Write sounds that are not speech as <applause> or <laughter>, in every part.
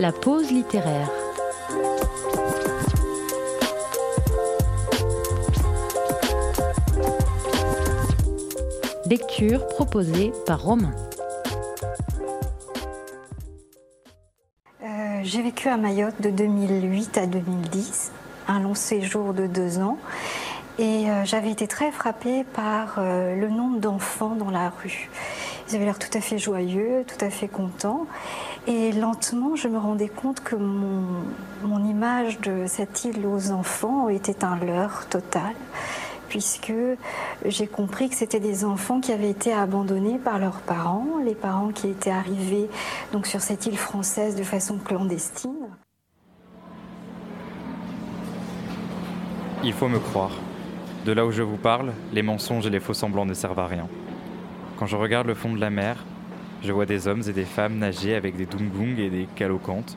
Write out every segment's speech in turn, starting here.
La pause littéraire. Lecture proposée par Romain. Euh, J'ai vécu à Mayotte de 2008 à 2010, un long séjour de deux ans. Et euh, j'avais été très frappée par euh, le nombre d'enfants dans la rue. Ils avaient l'air tout à fait joyeux, tout à fait contents. Et lentement, je me rendais compte que mon, image de cette île aux enfants était un leurre total, puisque j'ai compris que c'était des enfants qui avaient été abandonnés par leurs parents, les parents qui étaient arrivés donc sur cette île française de façon clandestine. Il faut me croire. De là où je vous parle, les mensonges et les faux semblants ne servent à rien. Quand je regarde le fond de la mer, je vois des hommes et des femmes nager avec des dungung et des calocantes.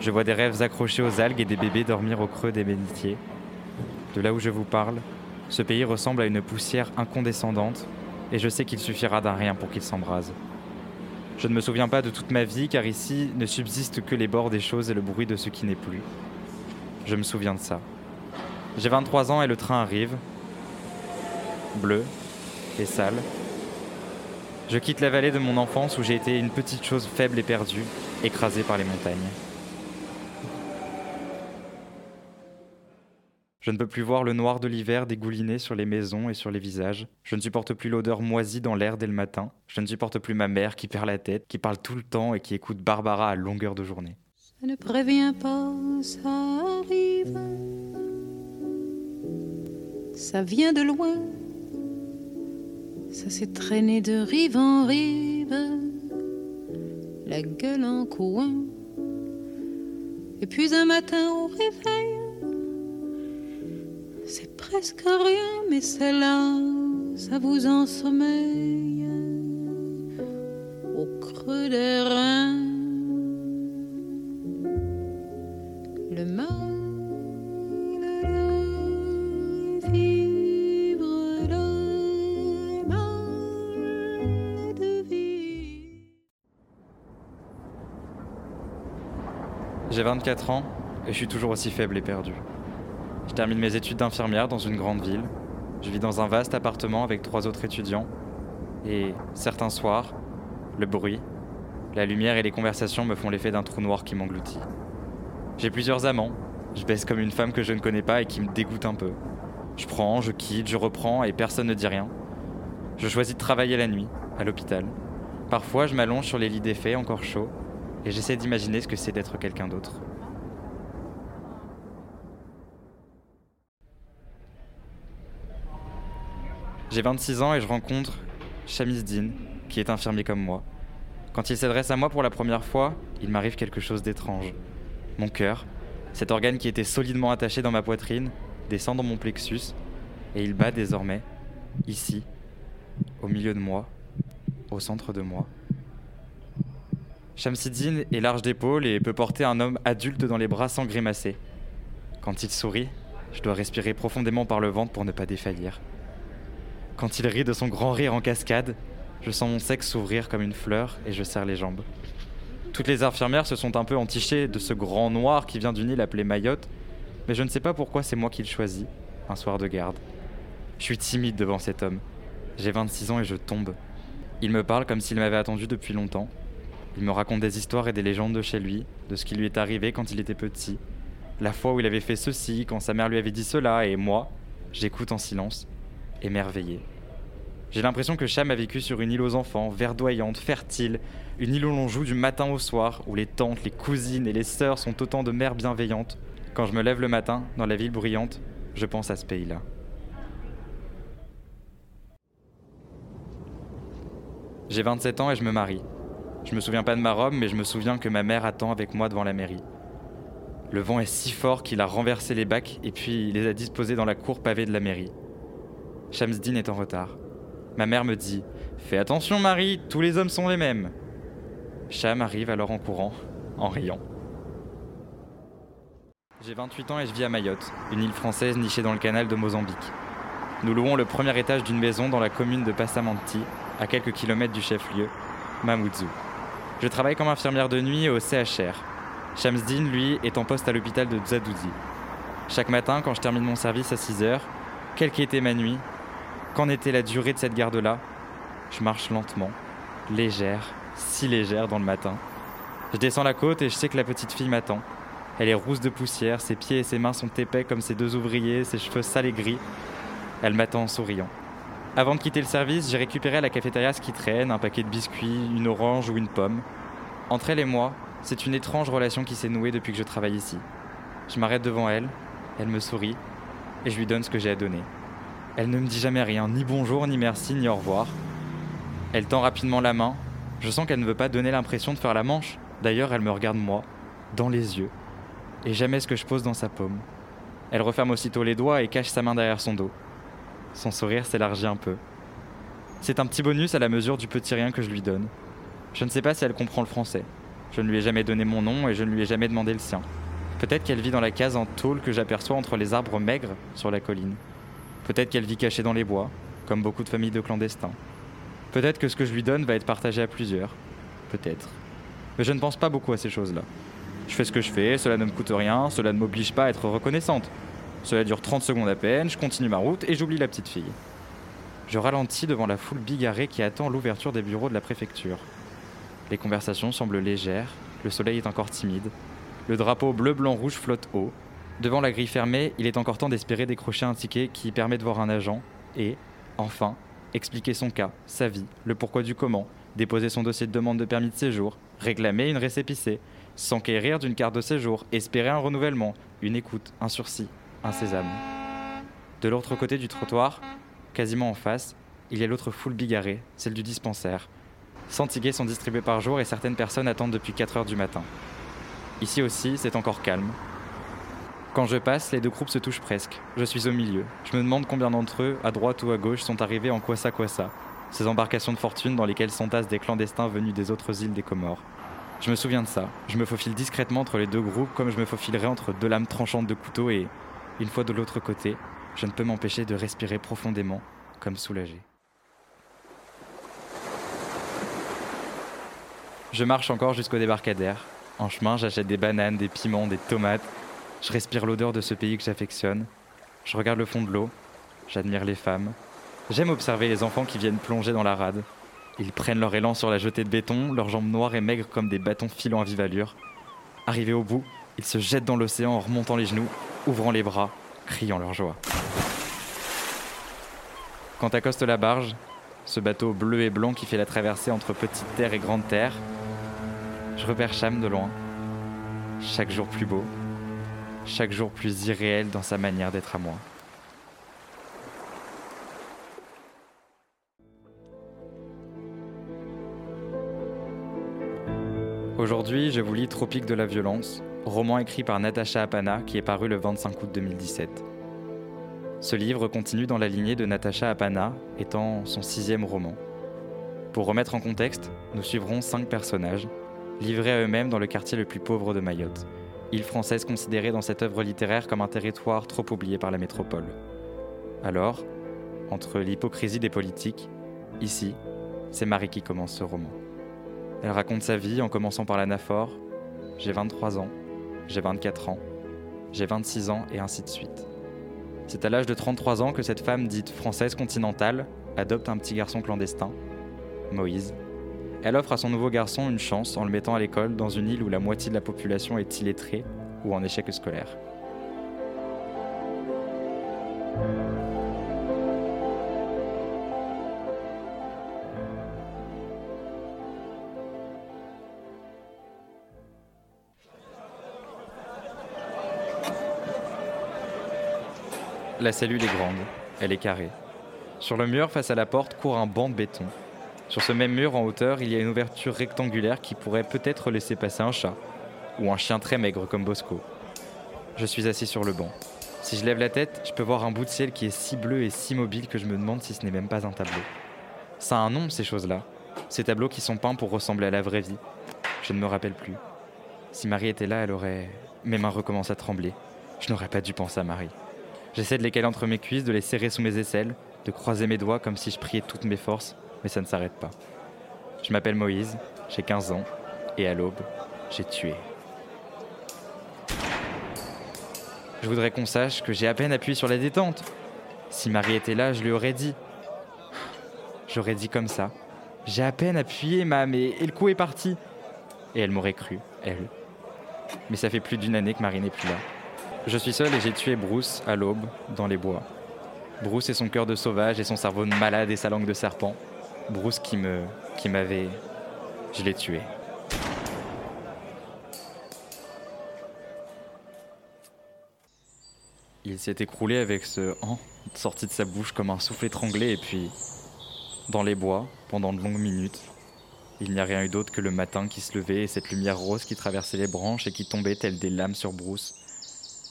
Je vois des rêves accrochés aux algues et des bébés dormir au creux des bénitiers. De là où je vous parle, ce pays ressemble à une poussière incondescendante et je sais qu'il suffira d'un rien pour qu'il s'embrase. Je ne me souviens pas de toute ma vie car ici ne subsistent que les bords des choses et le bruit de ce qui n'est plus. Je me souviens de ça. J'ai 23 ans et le train arrive, bleu et sale. Je quitte la vallée de mon enfance où j'ai été une petite chose faible et perdue, écrasée par les montagnes. Je ne peux plus voir le noir de l'hiver dégouliner sur les maisons et sur les visages. Je ne supporte plus l'odeur moisie dans l'air dès le matin. Je ne supporte plus ma mère qui perd la tête, qui parle tout le temps et qui écoute Barbara à longueur de journée. Ça ne prévient pas, ça arrive. Ça vient de loin. Ça s'est traîné de rive en rive. La gueule en coin. Et puis un matin au réveil. C'est presque rien, mais c'est là, ça vous ensommeille. Au 24 ans et je suis toujours aussi faible et perdu. Je termine mes études d'infirmière dans une grande ville. Je vis dans un vaste appartement avec trois autres étudiants. Et certains soirs, le bruit, la lumière et les conversations me font l'effet d'un trou noir qui m'engloutit. J'ai plusieurs amants. Je baisse comme une femme que je ne connais pas et qui me dégoûte un peu. Je prends, je quitte, je reprends et personne ne dit rien. Je choisis de travailler la nuit, à l'hôpital. Parfois, je m'allonge sur les lits défaits, encore chauds, et j'essaie d'imaginer ce que c'est d'être quelqu'un d'autre. J'ai 26 ans et je rencontre Chamisdine, qui est infirmier comme moi. Quand il s'adresse à moi pour la première fois, il m'arrive quelque chose d'étrange. Mon cœur, cet organe qui était solidement attaché dans ma poitrine, descend dans mon plexus et il bat désormais, ici, au milieu de moi, au centre de moi. Shamsidine est large d'épaules et peut porter un homme adulte dans les bras sans grimacer. Quand il sourit, je dois respirer profondément par le ventre pour ne pas défaillir. Quand il rit de son grand rire en cascade, je sens mon sexe s'ouvrir comme une fleur et je serre les jambes. Toutes les infirmières se sont un peu entichées de ce grand noir qui vient d'une île appelée Mayotte, mais je ne sais pas pourquoi c'est moi qui le choisis, un soir de garde. Je suis timide devant cet homme. J'ai 26 ans et je tombe. Il me parle comme s'il m'avait attendu depuis longtemps. Il me raconte des histoires et des légendes de chez lui, de ce qui lui est arrivé quand il était petit. La fois où il avait fait ceci, quand sa mère lui avait dit cela, et moi, j'écoute en silence, émerveillé. J'ai l'impression que Cham a vécu sur une île aux enfants, verdoyante, fertile, une île où l'on joue du matin au soir, où les tantes, les cousines et les sœurs sont autant de mères bienveillantes. Quand je me lève le matin, dans la ville bruyante, je pense à ce pays-là. J'ai 27 ans et je me marie. Je me souviens pas de ma robe, mais je me souviens que ma mère attend avec moi devant la mairie. Le vent est si fort qu'il a renversé les bacs et puis il les a disposés dans la cour pavée de la mairie. Shamsdin est en retard. Ma mère me dit Fais attention, Marie, tous les hommes sont les mêmes. Cham arrive alors en courant, en riant. J'ai 28 ans et je vis à Mayotte, une île française nichée dans le canal de Mozambique. Nous louons le premier étage d'une maison dans la commune de Passamanti, à quelques kilomètres du chef-lieu, Mamoudzou. Je travaille comme infirmière de nuit au CHR. Shamsdin, lui, est en poste à l'hôpital de Zadoudi. Chaque matin, quand je termine mon service à 6 heures, quelle qu'était ma nuit, qu'en était la durée de cette garde-là, je marche lentement, légère, si légère dans le matin. Je descends la côte et je sais que la petite fille m'attend. Elle est rousse de poussière, ses pieds et ses mains sont épais comme ses deux ouvriers, ses cheveux sales et gris. Elle m'attend en souriant. Avant de quitter le service, j'ai récupéré à la cafétéria ce qui traîne, un paquet de biscuits, une orange ou une pomme. Entre elle et moi, c'est une étrange relation qui s'est nouée depuis que je travaille ici. Je m'arrête devant elle, elle me sourit, et je lui donne ce que j'ai à donner. Elle ne me dit jamais rien, ni bonjour, ni merci, ni au revoir. Elle tend rapidement la main. Je sens qu'elle ne veut pas donner l'impression de faire la manche. D'ailleurs, elle me regarde moi, dans les yeux, et jamais ce que je pose dans sa paume. Elle referme aussitôt les doigts et cache sa main derrière son dos. Son sourire s'élargit un peu. C'est un petit bonus à la mesure du petit rien que je lui donne. Je ne sais pas si elle comprend le français. Je ne lui ai jamais donné mon nom et je ne lui ai jamais demandé le sien. Peut-être qu'elle vit dans la case en tôle que j'aperçois entre les arbres maigres sur la colline. Peut-être qu'elle vit cachée dans les bois, comme beaucoup de familles de clandestins. Peut-être que ce que je lui donne va être partagé à plusieurs. Peut-être. Mais je ne pense pas beaucoup à ces choses-là. Je fais ce que je fais, cela ne me coûte rien, cela ne m'oblige pas à être reconnaissante. Cela dure 30 secondes à peine, je continue ma route et j'oublie la petite fille. Je ralentis devant la foule bigarrée qui attend l'ouverture des bureaux de la préfecture. Les conversations semblent légères, le soleil est encore timide, le drapeau bleu-blanc-rouge flotte haut. Devant la grille fermée, il est encore temps d'espérer décrocher un ticket qui permet de voir un agent et, enfin, expliquer son cas, sa vie, le pourquoi du comment, déposer son dossier de demande de permis de séjour, réclamer une récépissé, s'enquérir d'une carte de séjour, espérer un renouvellement, une écoute, un sursis, De l'autre côté du trottoir, quasiment en face, il y a l'autre foule bigarrée, celle du dispensaire. 100 tickets sont distribués par jour et certaines personnes attendent depuis 4 heures du matin. Ici aussi, c'est encore calme. Quand je passe, les deux groupes se touchent presque. Je suis au milieu. Je me demande combien d'entre eux, à droite ou à gauche, sont arrivés en Kwassa Kwassa, ces embarcations de fortune dans lesquelles s'entassent des clandestins venus des autres îles des Comores. Je me souviens de ça. Je me faufile discrètement entre les deux groupes comme je me faufilerais entre deux lames tranchantes de couteau et, une fois de l'autre côté, je ne peux m'empêcher de respirer profondément, comme soulagé. Je marche encore jusqu'au débarcadère, en chemin, j'achète des bananes, des piments, des tomates. Je respire l'odeur de ce pays que j'affectionne. Je regarde le fond de l'eau. J'admire les femmes. J'aime observer les enfants qui viennent plonger dans la rade. Ils prennent leur élan sur la jetée de béton, leurs jambes noires et maigres comme des bâtons filant à vive allure. Arrivés au bout, ils se jettent dans l'océan en remontant les genoux, ouvrant les bras, criant leur joie. Quand accoste la barge, ce bateau bleu et blanc qui fait la traversée entre petite terre et grande terre, je repère Cham de loin. Chaque jour plus beau, chaque jour plus irréel dans sa manière d'être à moi. Aujourd'hui, je vous lis Tropique de la violence, roman écrit par Natacha Apana qui est paru le 25 août 2017. Ce livre continue dans la lignée de Natacha Apana, étant son sixième roman. Pour remettre en contexte, nous suivrons cinq personnages, livrés à eux-mêmes dans le quartier le plus pauvre de Mayotte, île française considérée dans cette œuvre littéraire comme un territoire trop oublié par la métropole. Alors, entre l'hypocrisie des politiques, ici, c'est Marie qui commence ce roman. Elle raconte sa vie en commençant par l'anaphore J'ai 23 ans, j'ai 24 ans, j'ai 26 ans et ainsi de suite. C'est à l'âge de 33 ans que cette femme dite française continentale adopte un petit garçon clandestin, Moïse, elle offre à son nouveau garçon une chance en le mettant à l'école dans une île où la moitié de la population est illettrée ou en échec scolaire. La cellule est grande, elle est carrée. Sur le mur, face à la porte, court un banc de béton sur ce même mur en hauteur, il y a une ouverture rectangulaire qui pourrait peut-être laisser passer un chat, ou un chien très maigre comme Bosco. Je suis assis sur le banc. Si je lève la tête, je peux voir un bout de ciel qui est si bleu et si mobile que je me demande si ce n'est même pas un tableau. Ça a un nom, ces choses-là. Ces tableaux qui sont peints pour ressembler à la vraie vie. Je ne me rappelle plus. Si Marie était là, elle aurait... Mes mains recommencent à trembler. Je n'aurais pas dû penser à Marie. J'essaie de les caler entre mes cuisses, de les serrer sous mes aisselles, de croiser mes doigts comme si je priais toutes mes forces, mais ça ne s'arrête pas. Je m'appelle Moïse, j'ai 15 ans, et à l'aube, j'ai tué. Je voudrais qu'on sache que j'ai à peine appuyé sur la détente. Si Marie était là, je lui aurais dit. J'aurais dit comme ça. J'ai à peine appuyé, ma, mais et le coup est parti. Et elle m'aurait cru, elle. Mais ça fait plus d'une année que Marie n'est plus là. Je suis seul et j'ai tué Bruce à l'aube, dans les bois. Bruce et son cœur de sauvage et son cerveau de malade et sa langue de serpent. Bruce qui me. qui m'avait. Je l'ai tué. Il s'est écroulé avec ce han sorti de sa bouche comme un souffle étranglé et puis. dans les bois, pendant de longues minutes, il n'y a rien eu d'autre que le matin qui se levait et cette lumière rose qui traversait les branches et qui tombait telle des lames sur Bruce.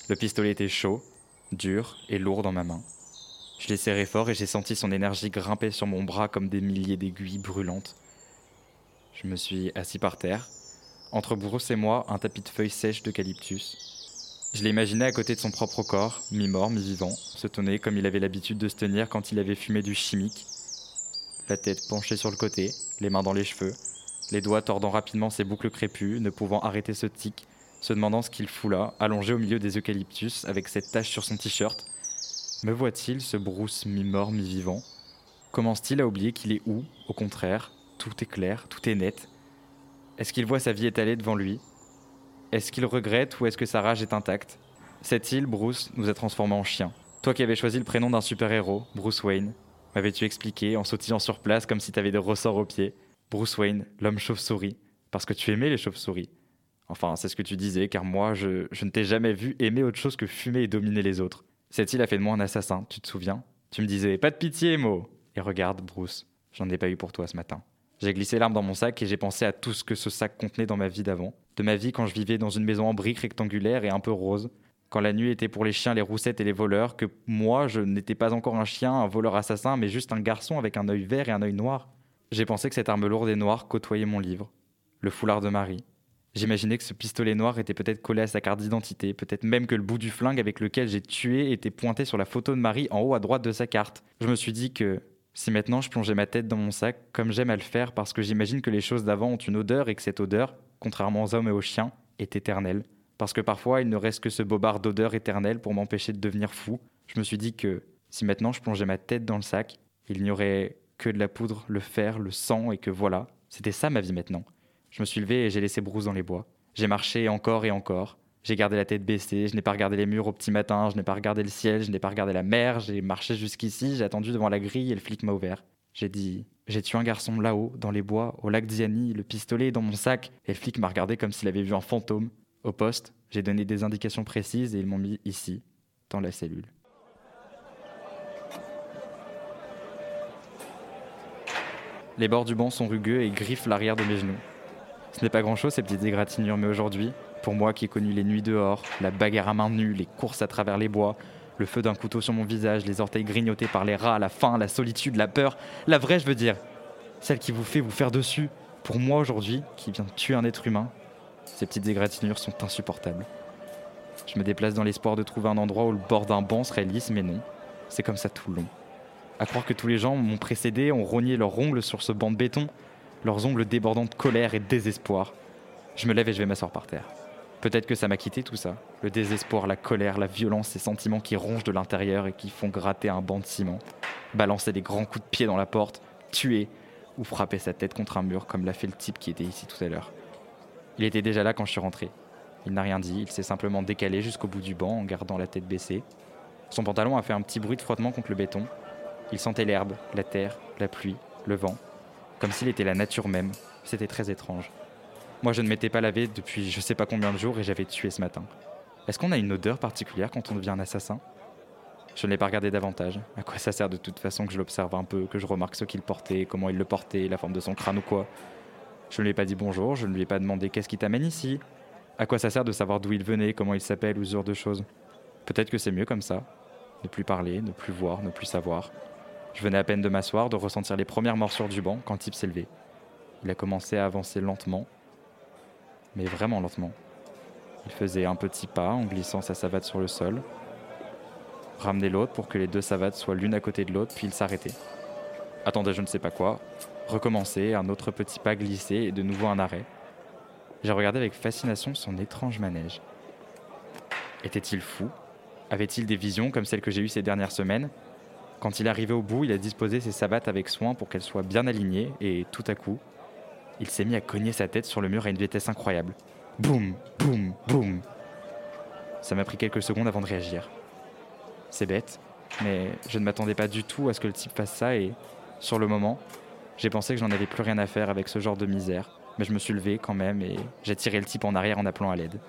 Le pistolet était chaud, dur et lourd dans ma main. Je l'ai serré fort et j'ai senti son énergie grimper sur mon bras comme des milliers d'aiguilles brûlantes. Je me suis assis par terre. Entre Bruce et moi, un tapis de feuilles sèches d'eucalyptus. Je l'ai imaginé à côté de son propre corps, mi-mort, mi-vivant, se tenait comme il avait l'habitude de se tenir quand il avait fumé du chimique. La tête penchée sur le côté, les mains dans les cheveux, les doigts tordant rapidement ses boucles crépues, ne pouvant arrêter ce tic, se demandant ce qu'il fout là, allongé au milieu des eucalyptus, avec cette tache sur son t-shirt. Me voit-il, ce Bruce mi-mort, mi-vivant? Commence-t-il à oublier qu'il est où? Au contraire, tout est clair, tout est net. Est-ce qu'il voit sa vie étalée devant lui? Est-ce qu'il regrette ou est-ce que sa rage est intacte? Cette île, Bruce, nous a transformés en chiens. Toi qui avais choisi le prénom d'un super-héros, Bruce Wayne, m'avais-tu expliqué en sautillant sur place comme si t'avais des ressorts aux pieds? Bruce Wayne, l'homme chauve-souris, parce que tu aimais les chauves-souris. Enfin, c'est ce que tu disais, car moi, je, ne t'ai jamais vu aimer autre chose que fumer et dominer les autres. Cette île a fait de moi un assassin, tu te souviens? Tu me disais, pas de pitié, Mo Et regarde, Bruce, j'en ai pas eu pour toi ce matin. J'ai glissé l'arme dans mon sac et j'ai pensé à tout ce que ce sac contenait dans ma vie d'avant. De ma vie quand je vivais dans une maison en briques rectangulaire et un peu rose. Quand la nuit était pour les chiens, les roussettes et les voleurs. Que moi, je n'étais pas encore un chien, un voleur assassin, mais juste un garçon avec un œil vert et un œil noir. J'ai pensé que cette arme lourde et noire côtoyait mon livre. Le foulard de Marie. J'imaginais que ce pistolet noir était peut-être collé à sa carte d'identité, peut-être même que le bout du flingue avec lequel j'ai tué était pointé sur la photo de Marie en haut à droite de sa carte. Je me suis dit que si maintenant je plongeais ma tête dans mon sac, comme j'aime à le faire parce que j'imagine que les choses d'avant ont une odeur et que cette odeur, contrairement aux hommes et aux chiens, est éternelle. Parce que parfois il ne reste que ce bobard d'odeur éternelle pour m'empêcher de devenir fou. Je me suis dit que si maintenant je plongeais ma tête dans le sac, il n'y aurait que de la poudre, le fer, le sang et que voilà, c'était ça ma vie maintenant. Je me suis levé et j'ai laissé Bruce dans les bois. J'ai marché encore et encore. J'ai gardé la tête baissée, je n'ai pas regardé les murs au petit matin, je n'ai pas regardé le ciel, je n'ai pas regardé la mer, j'ai marché jusqu'ici, j'ai attendu devant la grille et le flic m'a ouvert. J'ai dit J'ai tué un garçon là-haut, dans les bois, au lac Diani, le pistolet est dans mon sac, et le flic m'a regardé comme s'il avait vu un fantôme. Au poste, j'ai donné des indications précises et ils m'ont mis ici, dans la cellule. Les bords du banc sont rugueux et griffent l'arrière de mes genoux. Ce n'est pas grand-chose ces petites égratignures, mais aujourd'hui, pour moi qui ai connu les nuits dehors, la bagarre à main nue, les courses à travers les bois, le feu d'un couteau sur mon visage, les orteils grignotés par les rats, la faim, la solitude, la peur, la vraie, je veux dire, celle qui vous fait vous faire dessus, pour moi aujourd'hui, qui vient de tuer un être humain, ces petites égratignures sont insupportables. Je me déplace dans l'espoir de trouver un endroit où le bord d'un banc serait lisse, mais non, c'est comme ça tout le long. À croire que tous les gens m'ont précédé, ont rogné leurs ongles sur ce banc de béton, leurs ongles débordant de colère et désespoir. Je me lève et je vais m'asseoir par terre. Peut-être que ça m'a quitté tout ça. Le désespoir, la colère, la violence, ces sentiments qui rongent de l'intérieur et qui font gratter un banc de ciment. Balancer des grands coups de pied dans la porte, tuer ou frapper sa tête contre un mur comme l'a fait le type qui était ici tout à l'heure. Il était déjà là quand je suis rentré. Il n'a rien dit, il s'est simplement décalé jusqu'au bout du banc en gardant la tête baissée. Son pantalon a fait un petit bruit de frottement contre le béton. Il sentait l'herbe, la terre, la pluie, le vent, comme s'il était la nature même. C'était très étrange. Moi, je ne m'étais pas lavé depuis je sais pas combien de jours et j'avais tué ce matin. Est-ce qu'on a une odeur particulière quand on devient un assassin? Je ne l'ai pas regardé davantage. À quoi ça sert de toute façon que je l'observe un peu, que je remarque ce qu'il portait, comment il le portait, la forme de son crâne ou quoi? Je ne lui ai pas dit bonjour, je ne lui ai pas demandé qu'est-ce qui t'amène ici. À quoi ça sert de savoir d'où il venait, comment il s'appelle ou ce genre de choses? Peut-être que c'est mieux comme ça. Ne plus parler, ne plus voir, ne plus savoir. Je venais à peine de m'asseoir, de ressentir les premières morsures du banc quand Tip s'est levé. Il a commencé à avancer lentement, mais vraiment lentement. Il faisait un petit pas en glissant sa savate sur le sol, ramenait l'autre pour que les deux savates soient l'une à côté de l'autre, puis il s'arrêtait. Attendait je ne sais pas quoi, recommençait, un autre petit pas glissé et de nouveau un arrêt. J'ai regardé avec fascination son étrange manège. Était-il fou? Avait-il des visions comme celles que j'ai eues ces dernières semaines? Quand il arrivé au bout, il a disposé ses savates avec soin pour qu'elles soient bien alignées et tout à coup, il s'est mis à cogner sa tête sur le mur à une vitesse incroyable. Boum, boum, boum. Ça m'a pris quelques secondes avant de réagir. C'est bête, mais je ne m'attendais pas du tout à ce que le type fasse ça et, sur le moment, j'ai pensé que j'en avais plus rien à faire avec ce genre de misère. Mais je me suis levé quand même et j'ai tiré le type en arrière en appelant à l'aide.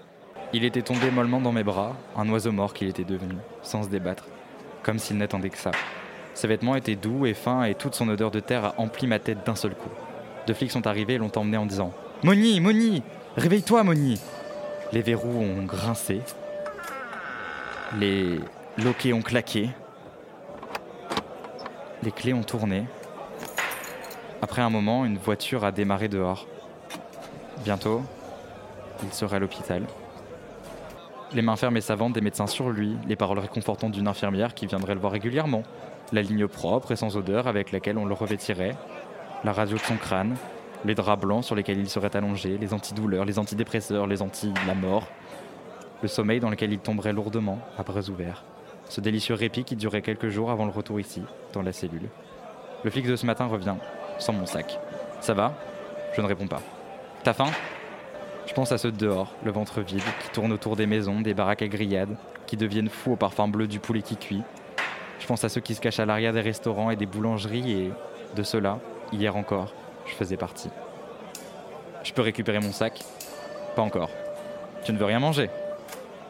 Il était tombé mollement dans mes bras, un oiseau mort qu'il était devenu, sans se débattre, comme s'il n'attendait que ça. Ses vêtements étaient doux et fins et toute son odeur de terre a empli ma tête d'un seul coup. Deux flics sont arrivés et l'ont emmené en disant Moni, Moni Réveille-toi, Moni Les verrous ont grincé. Les loquets ont claqué. Les clés ont tourné. Après un moment, une voiture a démarré dehors. Bientôt, il serait à l'hôpital. Les mains fermes et savantes des médecins sur lui, les paroles réconfortantes d'une infirmière qui viendrait le voir régulièrement, la ligne propre et sans odeur avec laquelle on le revêtirait, la radio de son crâne, les draps blancs sur lesquels il serait allongé, les antidouleurs, les antidépresseurs, les anti-la mort, le sommeil dans lequel il tomberait lourdement, à bras ouverts. Ce délicieux répit qui durait quelques jours avant le retour ici, dans la cellule. Le flic de ce matin revient, sans mon sac. Ça va? Je ne réponds pas. T'as faim? Je pense à ceux de dehors, le ventre vide, qui tournent autour des maisons, des baraques à grillades, qui deviennent fous au parfum bleu du poulet qui cuit. Je pense à ceux qui se cachent à l'arrière des restaurants et des boulangeries et, de ceux-là, hier encore, je faisais partie. Je peux récupérer mon sac? Pas encore. Tu ne veux rien manger?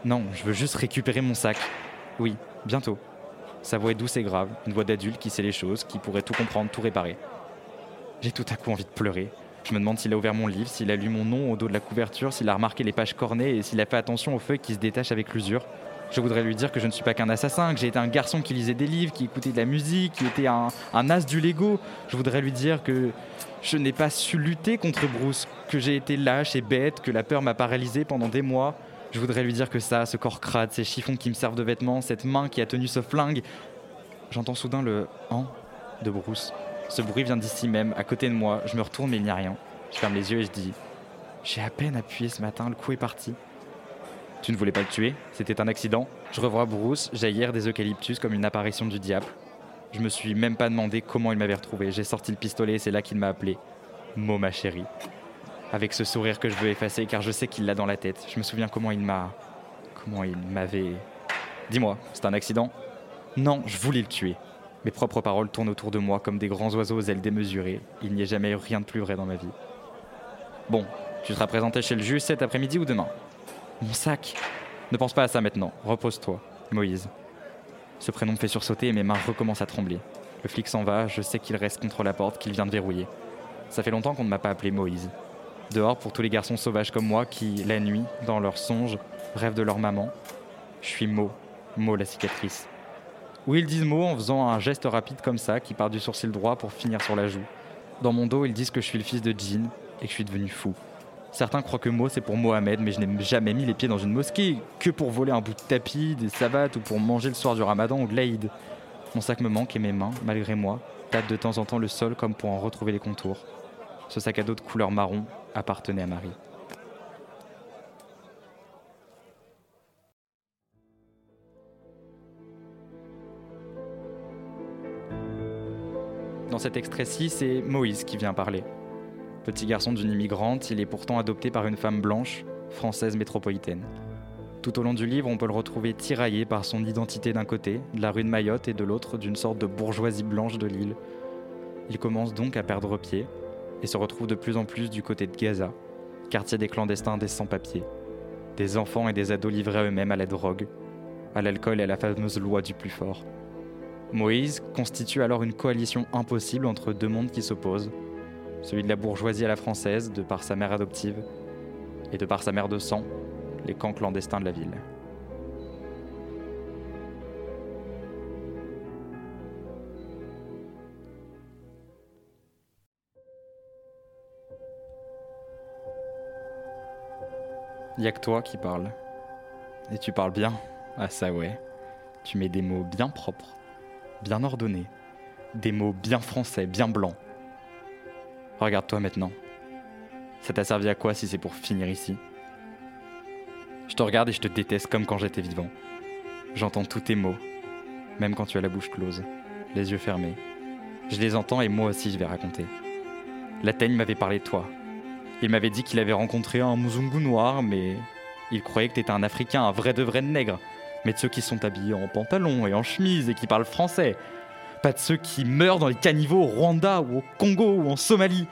Non, je veux juste récupérer mon sac. Oui, bientôt. Sa voix est douce et grave, une voix d'adulte qui sait les choses, qui pourrait tout comprendre, tout réparer. J'ai tout à coup envie de pleurer. Je me demande s'il a ouvert mon livre, s'il a lu mon nom au dos de la couverture, s'il a remarqué les pages cornées et s'il a fait attention aux feuilles qui se détachent avec l'usure. Je voudrais lui dire que je ne suis pas qu'un assassin, que j'ai été un garçon qui lisait des livres, qui écoutait de la musique, qui était un, as du Lego. Je voudrais lui dire que je n'ai pas su lutter contre Bruce, que j'ai été lâche et bête, que la peur m'a paralysé pendant des mois. Je voudrais lui dire que ça, ce corps crade, ces chiffons qui me servent de vêtements, cette main qui a tenu ce flingue. J'entends soudain le han de Bruce. Ce bruit vient d'ici même, à côté de moi. Je me retourne, mais il n'y a rien. Je ferme les yeux et je dis J'ai à peine appuyé ce matin, le coup est parti. Tu ne voulais pas le tuer? C'était un accident? Je revois Bruce jaillir des eucalyptus comme une apparition du diable. Je me suis même pas demandé comment il m'avait retrouvé. J'ai sorti le pistolet et c'est là qu'il m'a appelé. Mo, ma chérie. Avec ce sourire que je veux effacer car je sais qu'il l'a dans la tête. Je me souviens comment il m'a. Comment il m'avait. Dis-moi, c'est un accident? Non, je voulais le tuer. Mes propres paroles tournent autour de moi comme des grands oiseaux aux ailes démesurées. Il n'y a jamais eu rien de plus vrai dans ma vie. Bon, tu seras présenté chez le juge cet après-midi ou demain? Mon sac Ne pense pas à ça maintenant. Repose-toi. Moïse. Ce prénom me fait sursauter et mes mains recommencent à trembler. Le flic s'en va, je sais qu'il reste contre la porte, qu'il vient de verrouiller. Ça fait longtemps qu'on ne m'a pas appelé Moïse. Dehors, pour tous les garçons sauvages comme moi qui, la nuit, dans leurs songes, rêvent de leur maman, je suis Mo, Mo la cicatrice. Ou ils disent Mo en faisant un geste rapide comme ça, qui part du sourcil droit pour finir sur la joue. Dans mon dos, ils disent que je suis le fils de Jean et que je suis devenu fou. Certains croient que Mo c'est pour Mohamed, mais je n'ai jamais mis les pieds dans une mosquée, que pour voler un bout de tapis, des savates ou pour manger le soir du ramadan ou de l'Aïd. Mon sac me manque et mes mains, malgré moi, tâtent de temps en temps le sol comme pour en retrouver les contours. Ce sac à dos de couleur marron appartenait à Marie. Dans cet extrait-ci, c'est Moïse qui vient parler. Petit garçon d'une immigrante, il est pourtant adopté par une femme blanche, française métropolitaine. Tout au long du livre, on peut le retrouver tiraillé par son identité d'un côté, de la rue de Mayotte, et de l'autre, d'une sorte de bourgeoisie blanche de l'île. Il commence donc à perdre pied et se retrouve de plus en plus du côté de Gaza, quartier des clandestins des sans-papiers, des enfants et des ados livrés eux-mêmes à la drogue, à l'alcool et à la fameuse loi du plus fort. Moïse constitue alors une coalition impossible entre deux mondes qui s'opposent, celui de la bourgeoisie à la française, de par sa mère adoptive, et de par sa mère de sang, les camps clandestins de la ville. Y a que toi qui parles. Et tu parles bien. Ah ça ouais. Tu mets des mots bien propres, bien ordonnés, des mots bien français, bien blancs. Regarde-toi maintenant. Ça t'a servi à quoi si c'est pour finir ici? Je te regarde et je te déteste comme quand j'étais vivant. J'entends tous tes mots, même quand tu as la bouche close, les yeux fermés. Je les entends et moi aussi je vais raconter. La teigne m'avait parlé de toi. Il m'avait dit qu'il avait rencontré un Muzungu noir, mais il croyait que t'étais un Africain, un vrai de vrai nègre. Mais de ceux qui sont habillés en pantalon et en chemise et qui parlent français. Pas de ceux qui meurent dans les caniveaux au Rwanda ou au Congo ou en Somalie.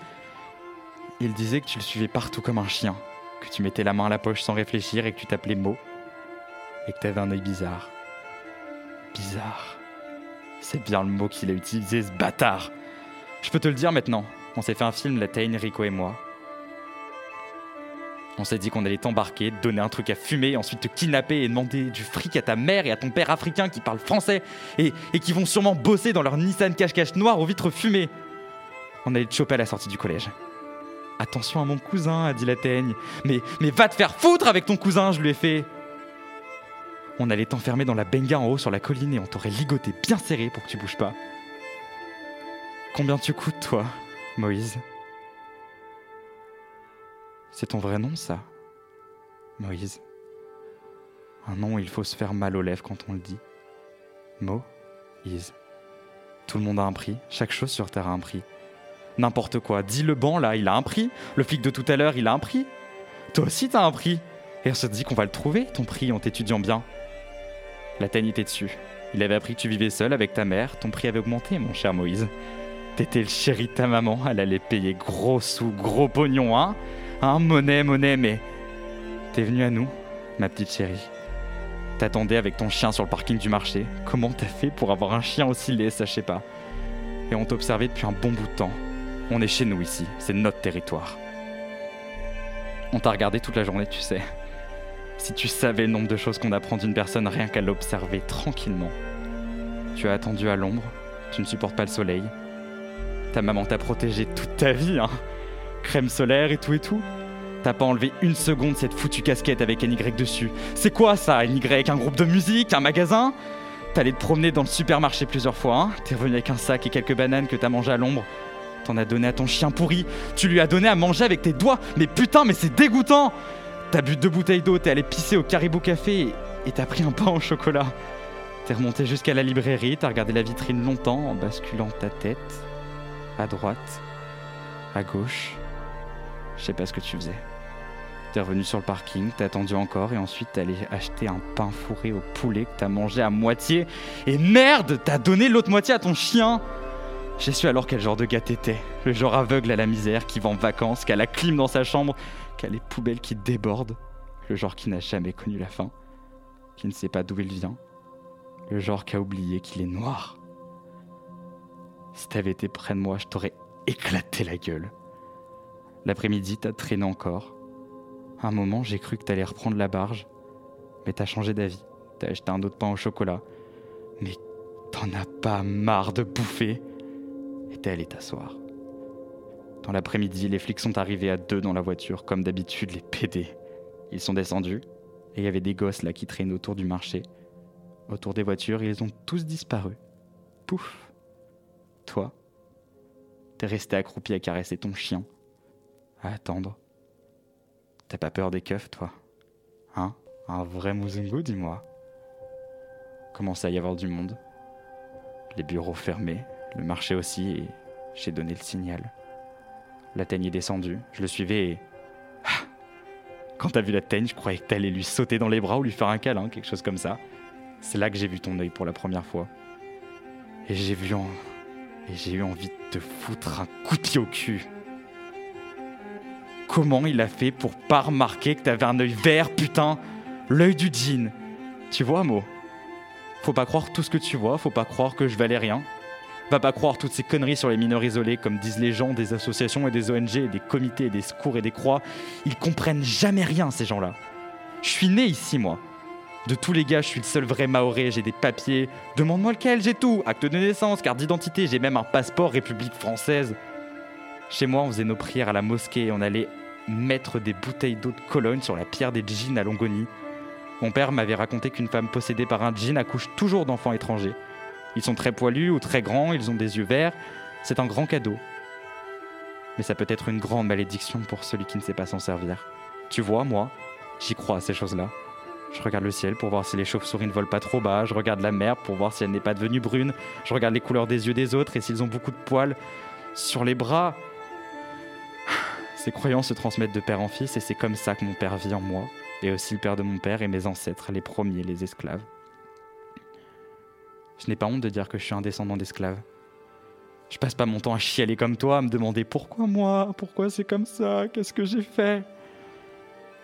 Il disait que tu le suivais partout comme un chien, que tu mettais la main à la poche sans réfléchir et que tu t'appelais Mo. Et que t'avais un œil bizarre. Bizarre. C'est bien le mot qu'il a utilisé, ce bâtard. Je peux te le dire maintenant. On s'est fait un film, la Rico et moi. On s'est dit qu'on allait t'embarquer, te donner un truc à fumer, ensuite te kidnapper et demander du fric à ta mère et à ton père africain qui parle français et, qui vont sûrement bosser dans leur Nissan cache-cache noir aux vitres fumées. On allait te choper à la sortie du collège. Attention à mon cousin, a dit la teigne. Mais, mais va te faire foutre avec ton cousin, je lui ai fait. On allait t'enfermer dans la benga en haut sur la colline et on t'aurait ligoté bien serré pour que tu bouges pas. Combien tu coûtes, toi, Moïse? C'est ton vrai nom, ça? Moïse. Un nom, il faut se faire mal aux lèvres quand on le dit. Moïse. Tout le monde a un prix, chaque chose sur Terre a un prix. N'importe quoi, dis le banc là, il a un prix. Le flic de tout à l'heure, il a un prix. Toi aussi, t'as un prix. Et on se dit qu'on va le trouver, ton prix, en t'étudiant bien. La teigne était dessus. Il avait appris que tu vivais seul avec ta mère, ton prix avait augmenté, mon cher Moïse. T'étais le chéri de ta maman, elle allait payer gros sous, gros pognon, hein? Hein, monnaie, monnaie, mais. T'es venu à nous, ma petite chérie. T'attendais avec ton chien sur le parking du marché. Comment t'as fait pour avoir un chien aussi laid, sais pas. Et on t'observait depuis un bon bout de temps. On est chez nous ici, c'est notre territoire. On t'a regardé toute la journée, tu sais. Si tu savais le nombre de choses qu'on apprend d'une personne rien qu'à l'observer tranquillement. Tu as attendu à l'ombre, tu ne supportes pas le soleil. Ta maman t'a protégé toute ta vie, hein. Crème solaire et tout et tout. T'as pas enlevé une seconde cette foutue casquette avec un Y dessus. C'est quoi ça, un Y Un groupe de musique Un magasin? T'allais te promener dans le supermarché plusieurs fois, hein T'es revenu avec un sac et quelques bananes que t'as mangé à l'ombre. T'en as donné à ton chien pourri. Tu lui as donné à manger avec tes doigts. Mais putain, mais c'est dégoûtant T'as bu deux bouteilles d'eau, t'es allé pisser au Caribou Café et t'as pris un pain au chocolat. T'es remonté jusqu'à la librairie, t'as regardé la vitrine longtemps en basculant ta tête à droite, à gauche. Je sais pas ce que tu faisais. T'es revenu sur le parking, t'as attendu encore et ensuite t'es allé acheter un pain fourré au poulet que t'as mangé à moitié. Et merde, t'as donné l'autre moitié à ton chien J'ai su alors quel genre de gars t'étais. Le genre aveugle à la misère qui va en vacances, qui a la clim dans sa chambre, qui a les poubelles qui débordent. Le genre qui n'a jamais connu la faim, qui ne sait pas d'où il vient. Le genre qui a oublié qu'il est noir. Si t'avais été près de moi, je t'aurais éclaté la gueule. L'après-midi, t'as traîné encore. Un moment, j'ai cru que t'allais reprendre la barge, mais t'as changé d'avis. T'as acheté un autre pain au chocolat. Mais t'en as pas marre de bouffer Et t'es allé t'asseoir. Dans l'après-midi, les flics sont arrivés à deux dans la voiture, comme d'habitude, les PD. Ils sont descendus, et il y avait des gosses là qui traînaient autour du marché. Autour des voitures, ils ont tous disparu. Pouf Toi, t'es resté accroupi à caresser ton chien, attendre. T'as pas peur des keufs, toi? Hein? Un vrai Muzungu, dis-moi. Commence à y avoir du monde? Les bureaux fermés, le marché aussi, et j'ai donné le signal. La teigne est descendue, je le suivais et. Ah Quand t'as vu la teigne, je croyais que t'allais lui sauter dans les bras ou lui faire un câlin, quelque chose comme ça. C'est là que j'ai vu ton œil pour la première fois. Et j'ai vu en... Et j'ai eu envie de te foutre un coup de pied au cul. Comment il a fait pour pas remarquer que t'avais un œil vert, putain L'œil du djinn. Tu vois, Mo? Faut pas croire tout ce que tu vois, faut pas croire que je valais rien. Va pas croire toutes ces conneries sur les mineurs isolés, comme disent les gens des associations et des ONG, des comités, des secours et des croix. Ils comprennent jamais rien, ces gens-là. Je suis né ici, moi. De tous les gars, je suis le seul vrai Maoré, j'ai des papiers. Demande-moi lequel, j'ai tout. Acte de naissance, carte d'identité, j'ai même un passeport République française. Chez moi, on faisait nos prières à la mosquée et on allait mettre des bouteilles d'eau de Cologne sur la pierre des djinns à Longoni. Mon père m'avait raconté qu'une femme possédée par un djinn accouche toujours d'enfants étrangers. Ils sont très poilus ou très grands, ils ont des yeux verts. C'est un grand cadeau. Mais ça peut être une grande malédiction pour celui qui ne sait pas s'en servir. Tu vois, moi, j'y crois à ces choses-là. Je regarde le ciel pour voir si les chauves-souris ne volent pas trop bas. Je regarde la mer pour voir si elle n'est pas devenue brune. Je regarde les couleurs des yeux des autres et s'ils ont beaucoup de poils sur les bras. Ces croyances se transmettent de père en fils et c'est comme ça que mon père vit en moi, et aussi le père de mon père et mes ancêtres, les premiers, les esclaves. Je n'ai pas honte de dire que je suis un descendant d'esclaves. Je passe pas mon temps à chialer comme toi, à me demander pourquoi moi, pourquoi c'est comme ça, qu'est-ce que j'ai fait.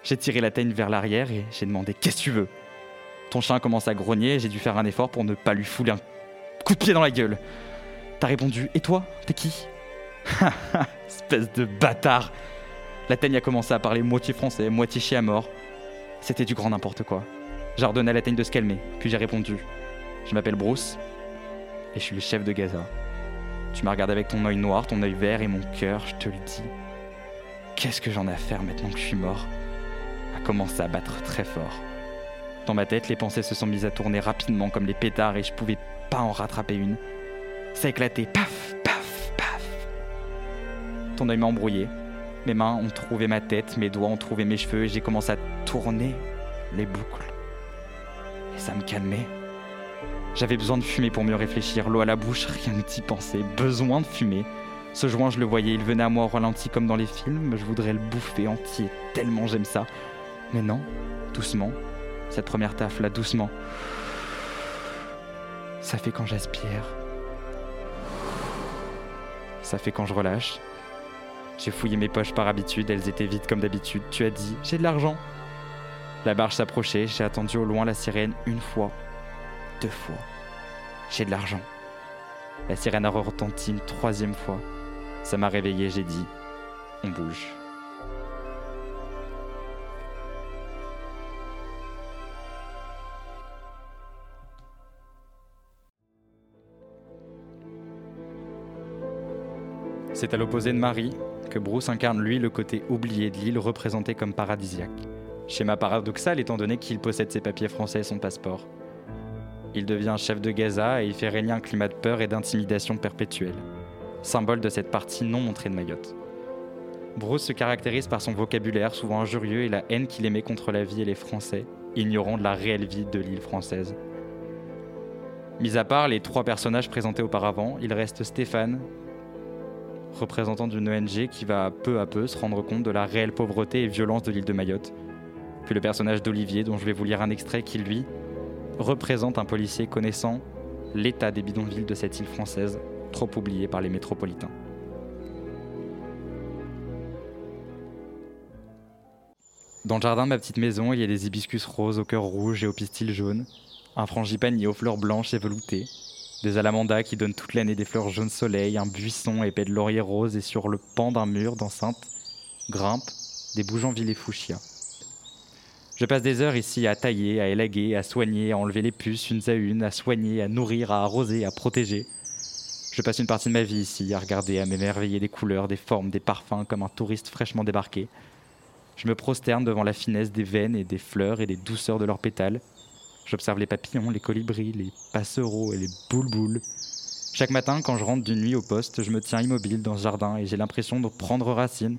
J'ai tiré la teigne vers l'arrière et j'ai demandé Qu'est-ce que tu veux? Ton chien commence à grogner et j'ai dû faire un effort pour ne pas lui fouler un coup de pied dans la gueule. T'as répondu Et toi? T'es qui? <laughs> Espèce de bâtard La teigne a commencé à parler moitié français, moitié chien à mort. C'était du grand n'importe quoi. J'ai ordonné à la teigne de se calmer, puis j'ai répondu Je m'appelle Bruce et je suis le chef de Gaza. Tu m'as regardé avec ton œil noir, ton œil vert et mon cœur, je te le dis. Qu'est-ce que j'en ai à faire maintenant que je suis mort? A commencé à battre très fort. Dans ma tête, les pensées se sont mises à tourner rapidement comme les pétards et je pouvais pas en rattraper une. Ça a éclaté, paf, paf. Ton œil m'a embrouillé. Mes mains ont trouvé ma tête, mes doigts ont trouvé mes cheveux et j'ai commencé à tourner les boucles. Et ça me calmait. J'avais besoin de fumer pour mieux réfléchir, l'eau à la bouche, rien d'y penser, besoin de fumer. Ce joint, je le voyais, il venait à moi au ralenti comme dans les films, je voudrais le bouffer entier, tellement j'aime ça. Mais non, doucement, cette première taffe là, doucement. Ça fait quand j'aspire. Ça fait quand je relâche. J'ai fouillé mes poches par habitude, elles étaient vides comme d'habitude. Tu as dit, j'ai de l'argent. La barge s'approchait, j'ai attendu au loin la sirène une fois, deux fois. J'ai de l'argent. La sirène a retenti une troisième fois. Ça m'a réveillé, j'ai dit, on bouge. C'est à l'opposé de Marie que Bruce incarne lui le côté oublié de l'île représenté comme paradisiaque. Schéma paradoxal étant donné qu'il possède ses papiers français et son passeport. Il devient chef de Gaza et il fait régner un climat de peur et d'intimidation perpétuelle, symbole de cette partie non montrée de Mayotte. Bruce se caractérise par son vocabulaire souvent injurieux et la haine qu'il émet contre la vie et les Français, ignorant de la réelle vie de l'île française. Mis à part les trois personnages présentés auparavant, il reste Stéphane, représentant d'une ONG qui va peu à peu se rendre compte de la réelle pauvreté et violence de l'île de Mayotte. Puis le personnage d'Olivier, dont je vais vous lire un extrait, qui lui représente un policier connaissant l'état des bidonvilles de cette île française, trop oubliée par les métropolitains. Dans le jardin de ma petite maison, il y a des hibiscus roses au cœur rouge et au pistil jaune, un frangipanier aux fleurs blanches et veloutées, des alamandas qui donnent toute l'année des fleurs jaunes soleil, un buisson épais de laurier rose et sur le pan d'un mur d'enceinte grimpent des bougeonvilles et fuchsia. Je passe des heures ici à tailler, à élaguer, à soigner, à enlever les puces une à une, à soigner, à nourrir, à arroser, à protéger. Je passe une partie de ma vie ici à regarder, à m'émerveiller des couleurs, des formes, des parfums comme un touriste fraîchement débarqué. Je me prosterne devant la finesse des veines et des fleurs et des douceurs de leurs pétales. J'observe les papillons, les colibris, les passereaux et les boules Chaque matin, quand je rentre d'une nuit au poste, je me tiens immobile dans ce jardin et j'ai l'impression de prendre racine,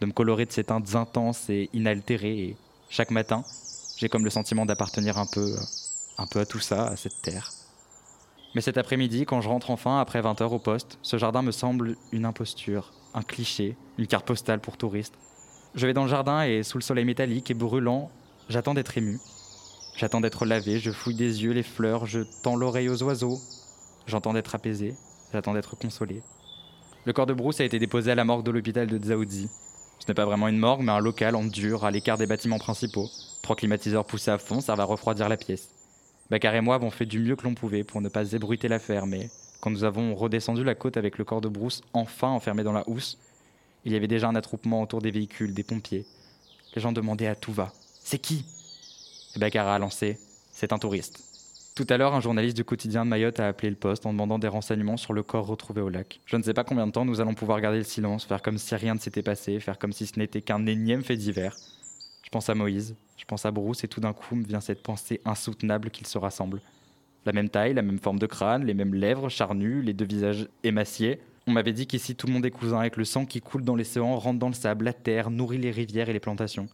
de me colorer de ces teintes intenses et inaltérées. Et chaque matin, j'ai comme le sentiment d'appartenir un peu, un peu à tout ça, à cette terre. Mais cet après-midi, quand je rentre enfin après 20 heures au poste, ce jardin me semble une imposture, un cliché, une carte postale pour touristes. Je vais dans le jardin et sous le soleil métallique et brûlant, j'attends d'être ému. J'attends d'être lavé, je fouille des yeux les fleurs, je tends l'oreille aux oiseaux. J'entends d'être apaisé, j'attends d'être consolé. Le corps de Bruce a été déposé à la morgue de l'hôpital de Dzaoudzi. Ce n'est pas vraiment une morgue, mais un local en dur, à l'écart des bâtiments principaux. Trois climatiseurs poussés à fond servent à refroidir la pièce. Bakar et moi avons fait du mieux que l'on pouvait pour ne pas ébruiter l'affaire, mais quand nous avons redescendu la côte avec le corps de Bruce enfin enfermé dans la housse, il y avait déjà un attroupement autour des véhicules, des pompiers. Les gens demandaient à tout va C'est qui? Bakar a lancé C'est un touriste. Tout à l'heure, un journaliste du quotidien de Mayotte a appelé le poste en demandant des renseignements sur le corps retrouvé au lac. Je ne sais pas combien de temps nous allons pouvoir garder le silence, faire comme si rien ne s'était passé, faire comme si ce n'était qu'un énième fait divers. Je pense à Moïse, je pense à Bruce et tout d'un coup me vient cette pensée insoutenable qu'ils se rassemblent. La même taille, la même forme de crâne, les mêmes lèvres charnues, les deux visages émaciés. On m'avait dit qu'ici tout le monde est cousin avec le sang qui coule dans l'océan, rentre dans le sable, la terre, nourrit les rivières et les plantations.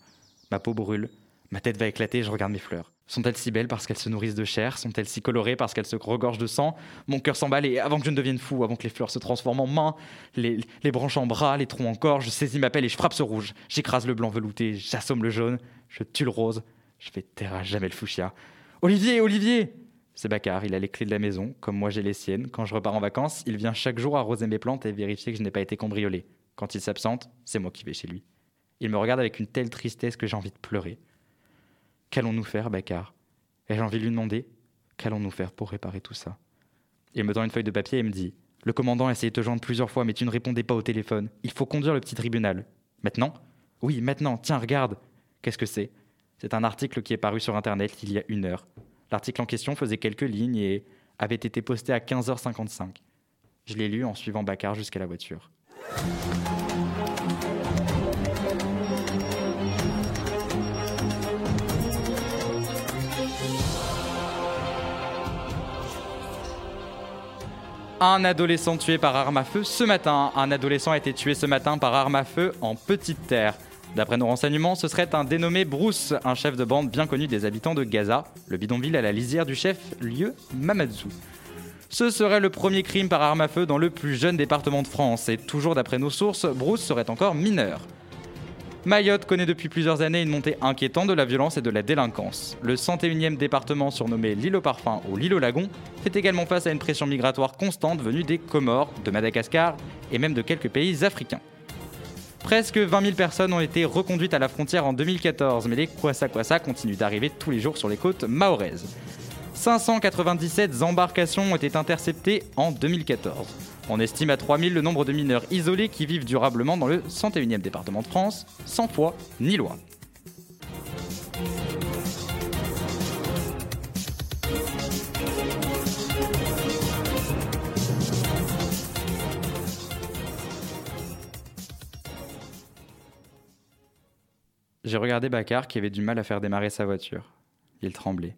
Ma peau brûle, ma tête va éclater, je regarde mes fleurs. Sont-elles si belles parce qu'elles se nourrissent de chair? Sont-elles si colorées parce qu'elles se regorgent de sang? Mon cœur s'emballe et avant que je ne devienne fou, avant que les fleurs se transforment en mains, les, branches en bras, les troncs en corps, je saisis ma pelle et je frappe ce rouge. J'écrase le blanc velouté, j'assomme le jaune, je tue le rose, je vais taire à jamais le fuchsia. Olivier, Olivier C'est Baccar, il a les clés de la maison, comme moi j'ai les siennes. Quand je repars en vacances, il vient chaque jour arroser mes plantes et vérifier que je n'ai pas été cambriolé. Quand il s'absente, c'est moi qui vais chez lui. Il me regarde avec une telle tristesse que j'ai envie de pleurer. Qu'allons-nous faire, Baccar Et j'ai envie de lui demander Qu'allons-nous faire pour réparer tout ça? Il me tend une feuille de papier et me dit Le commandant a essayé de te joindre plusieurs fois, mais tu ne répondais pas au téléphone. Il faut conduire le petit tribunal. Maintenant Oui, maintenant. Tiens, regarde. Qu'est-ce que c'est? C'est un article qui est paru sur Internet il y a une heure. L'article en question faisait quelques lignes et avait été posté à 15h55. Je l'ai lu en suivant Baccar jusqu'à la voiture. Un adolescent tué par arme à feu ce matin. Un adolescent a été tué ce matin par arme à feu en Petite Terre. D'après nos renseignements, ce serait un dénommé Bruce, un chef de bande bien connu des habitants de Gaza, le bidonville à la lisière du chef lieu Mamadzou. Ce serait le premier crime par arme à feu dans le plus jeune département de France, et toujours d'après nos sources, Bruce serait encore mineur. Mayotte connaît depuis plusieurs années une montée inquiétante de la violence et de la délinquance. Le 101e département surnommé l'île au parfum ou l'île au lagon fait également face à une pression migratoire constante venue des Comores, de Madagascar et même de quelques pays africains. Presque 20 000 personnes ont été reconduites à la frontière en 2014, mais les Kwasa Kwasa continuent d'arriver tous les jours sur les côtes mahoraises. 597 embarcations ont été interceptées en 2014. On estime à 3000 le nombre de mineurs isolés qui vivent durablement dans le 101e département de France, sans foi ni loi. J'ai regardé Baccar qui avait du mal à faire démarrer sa voiture. Il tremblait.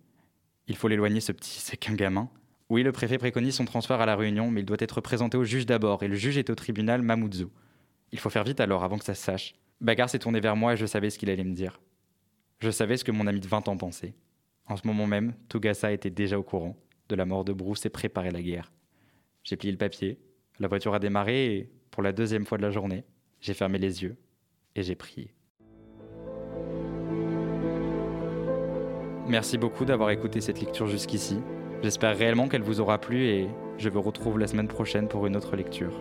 Il faut l'éloigner, ce petit, c'est qu'un gamin. Oui, le préfet préconise son transfert à la Réunion, mais il doit être présenté au juge d'abord, et le juge est au tribunal Mamoudzou. Il faut faire vite alors, avant que ça se sache. Bagar s'est tourné vers moi et je savais ce qu'il allait me dire. Je savais ce que mon ami de 20 ans pensait. En ce moment même, Tugasa était déjà au courant de la mort de Bruce et préparait la guerre. J'ai plié le papier, la voiture a démarré et, pour la deuxième fois de la journée, j'ai fermé les yeux et j'ai prié. Merci beaucoup d'avoir écouté cette lecture jusqu'ici. J'espère réellement qu'elle vous aura plu et je vous retrouve la semaine prochaine pour une autre lecture.